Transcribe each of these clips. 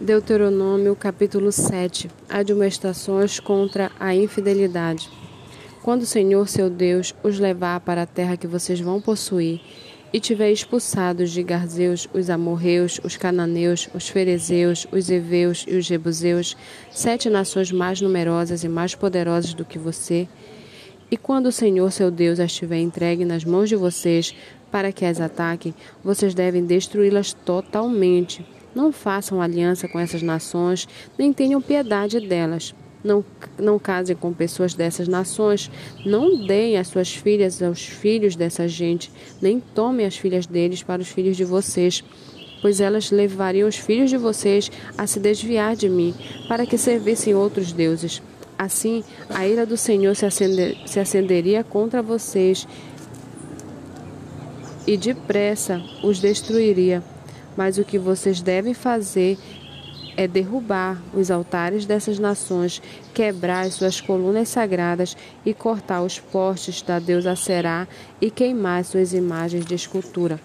Deuteronômio capítulo 7 Admoestações contra a infidelidade. Quando o Senhor seu Deus os levar para a terra que vocês vão possuir, e tiver expulsado de Garzeus os amorreus, os cananeus, os ferezeus, os heveus e os jebuseus, sete nações mais numerosas e mais poderosas do que você, e quando o Senhor seu Deus as tiver entregue nas mãos de vocês para que as ataquem, vocês devem destruí-las totalmente não façam aliança com essas nações, nem tenham piedade delas. Não, não casem com pessoas dessas nações, não deem as suas filhas aos filhos dessa gente, nem tomem as filhas deles para os filhos de vocês, pois elas levariam os filhos de vocês a se desviar de mim, para que servissem outros deuses. Assim, a ira do Senhor se, acender, se acenderia contra vocês e depressa os destruiria. Mas o que vocês devem fazer é derrubar os altares dessas nações, quebrar as suas colunas sagradas e cortar os postes da deusa Será e queimar suas imagens de escultura.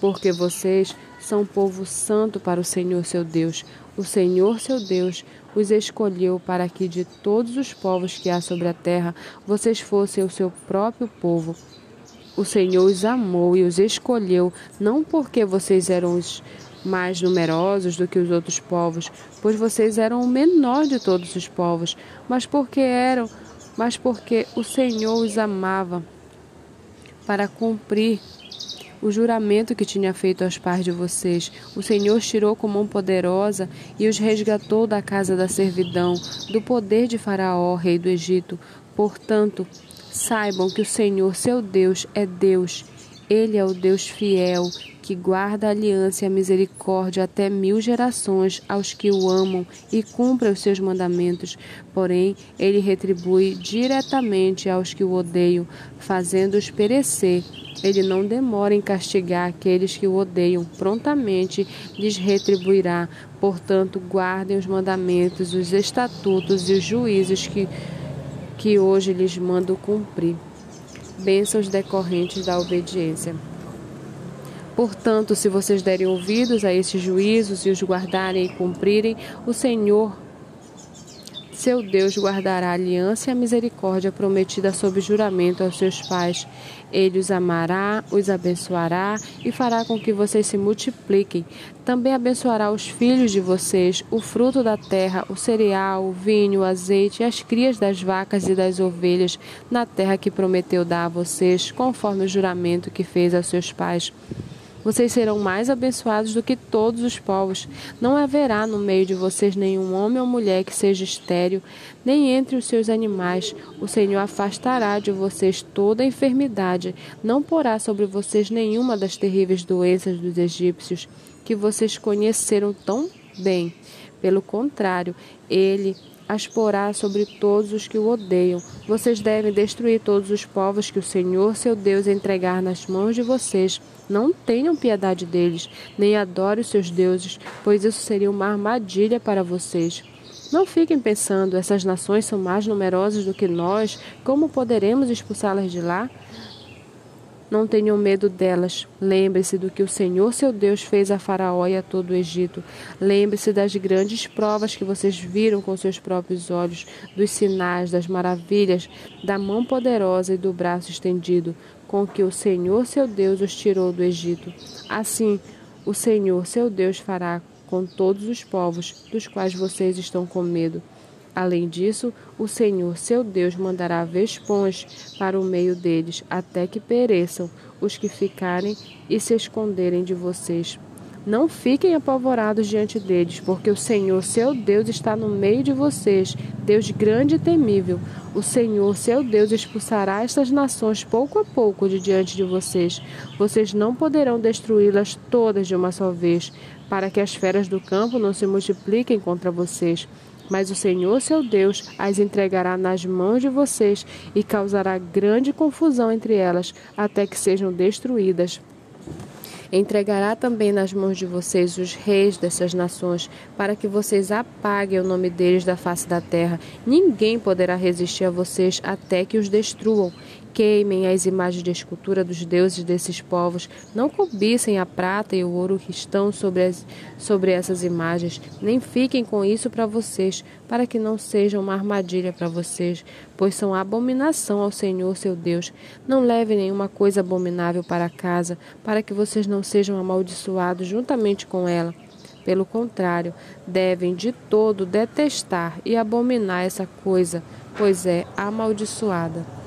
Porque vocês são povo santo para o Senhor seu Deus. O Senhor seu Deus os escolheu para que de todos os povos que há sobre a terra vocês fossem o seu próprio povo. O Senhor os amou e os escolheu, não porque vocês eram os mais numerosos do que os outros povos, pois vocês eram o menor de todos os povos, mas porque eram, mas porque o Senhor os amava para cumprir o juramento que tinha feito aos pais de vocês. O Senhor tirou com mão poderosa e os resgatou da casa da servidão, do poder de Faraó, rei do Egito. Portanto, Saibam que o Senhor, seu Deus, é Deus. Ele é o Deus fiel, que guarda a aliança e a misericórdia até mil gerações aos que o amam e cumpre os seus mandamentos. Porém, ele retribui diretamente aos que o odeiam, fazendo-os perecer. Ele não demora em castigar aqueles que o odeiam, prontamente lhes retribuirá. Portanto, guardem os mandamentos, os estatutos e os juízos que que hoje lhes mando cumprir. Bênçãos decorrentes da obediência. Portanto, se vocês derem ouvidos a esses juízos e os guardarem e cumprirem, o Senhor seu Deus guardará a aliança e a misericórdia prometida sob juramento aos seus pais. Ele os amará, os abençoará e fará com que vocês se multipliquem. Também abençoará os filhos de vocês, o fruto da terra, o cereal, o vinho, o azeite e as crias das vacas e das ovelhas, na terra que prometeu dar a vocês, conforme o juramento que fez aos seus pais. Vocês serão mais abençoados do que todos os povos. Não haverá no meio de vocês nenhum homem ou mulher que seja estéril, nem entre os seus animais. O Senhor afastará de vocês toda a enfermidade. Não porá sobre vocês nenhuma das terríveis doenças dos egípcios que vocês conheceram tão bem. Pelo contrário, ele as porá sobre todos os que o odeiam. Vocês devem destruir todos os povos que o Senhor, seu Deus, entregar nas mãos de vocês. Não tenham piedade deles, nem adore os seus deuses, pois isso seria uma armadilha para vocês. Não fiquem pensando, essas nações são mais numerosas do que nós, como poderemos expulsá-las de lá? Não tenham medo delas. Lembre-se do que o Senhor seu Deus fez a Faraó e a todo o Egito. Lembre-se das grandes provas que vocês viram com seus próprios olhos, dos sinais, das maravilhas, da mão poderosa e do braço estendido, com que o Senhor seu Deus os tirou do Egito. Assim, o Senhor seu Deus fará com todos os povos dos quais vocês estão com medo. Além disso, o Senhor seu Deus mandará vespões para o meio deles, até que pereçam os que ficarem e se esconderem de vocês. Não fiquem apavorados diante deles, porque o Senhor seu Deus está no meio de vocês, Deus grande e temível. O Senhor seu Deus expulsará estas nações pouco a pouco de diante de vocês. Vocês não poderão destruí-las todas de uma só vez, para que as feras do campo não se multipliquem contra vocês. Mas o Senhor seu Deus as entregará nas mãos de vocês e causará grande confusão entre elas, até que sejam destruídas. Entregará também nas mãos de vocês os reis dessas nações, para que vocês apaguem o nome deles da face da terra. Ninguém poderá resistir a vocês até que os destruam. Queimem as imagens de escultura dos deuses desses povos, não cobicem a prata e o ouro que estão sobre, as, sobre essas imagens, nem fiquem com isso para vocês, para que não sejam uma armadilha para vocês, pois são abominação ao Senhor seu Deus. Não levem nenhuma coisa abominável para casa, para que vocês não sejam amaldiçoados juntamente com ela. Pelo contrário, devem de todo detestar e abominar essa coisa, pois é amaldiçoada.